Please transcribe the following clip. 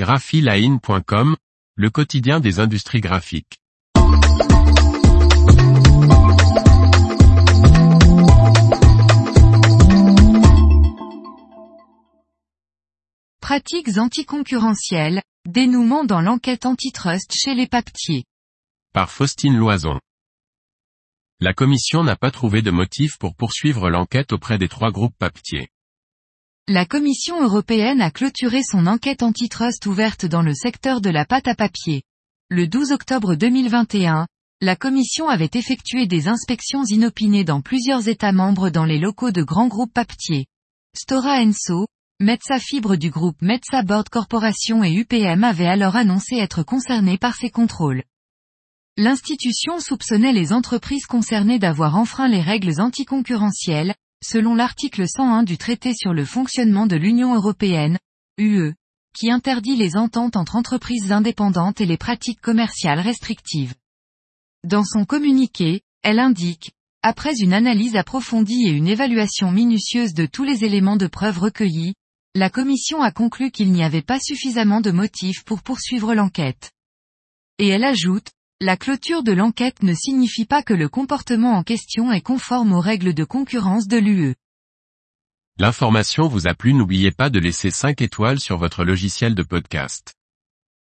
graphiline.com, le quotidien des industries graphiques. Pratiques anticoncurrentielles, dénouement dans l'enquête antitrust chez les papetiers. Par Faustine Loison. La commission n'a pas trouvé de motif pour poursuivre l'enquête auprès des trois groupes papetiers. La Commission européenne a clôturé son enquête antitrust ouverte dans le secteur de la pâte à papier. Le 12 octobre 2021, la Commission avait effectué des inspections inopinées dans plusieurs États membres dans les locaux de grands groupes papetiers. Stora Enso, Metsa Fibre du groupe Metsa Board Corporation et UPM avaient alors annoncé être concernés par ces contrôles. L'institution soupçonnait les entreprises concernées d'avoir enfreint les règles anticoncurrentielles, selon l'article 101 du traité sur le fonctionnement de l'Union européenne, UE, qui interdit les ententes entre entreprises indépendantes et les pratiques commerciales restrictives. Dans son communiqué, elle indique, après une analyse approfondie et une évaluation minutieuse de tous les éléments de preuve recueillis, la Commission a conclu qu'il n'y avait pas suffisamment de motifs pour poursuivre l'enquête. Et elle ajoute, la clôture de l'enquête ne signifie pas que le comportement en question est conforme aux règles de concurrence de l'UE. L'information vous a plu n'oubliez pas de laisser 5 étoiles sur votre logiciel de podcast.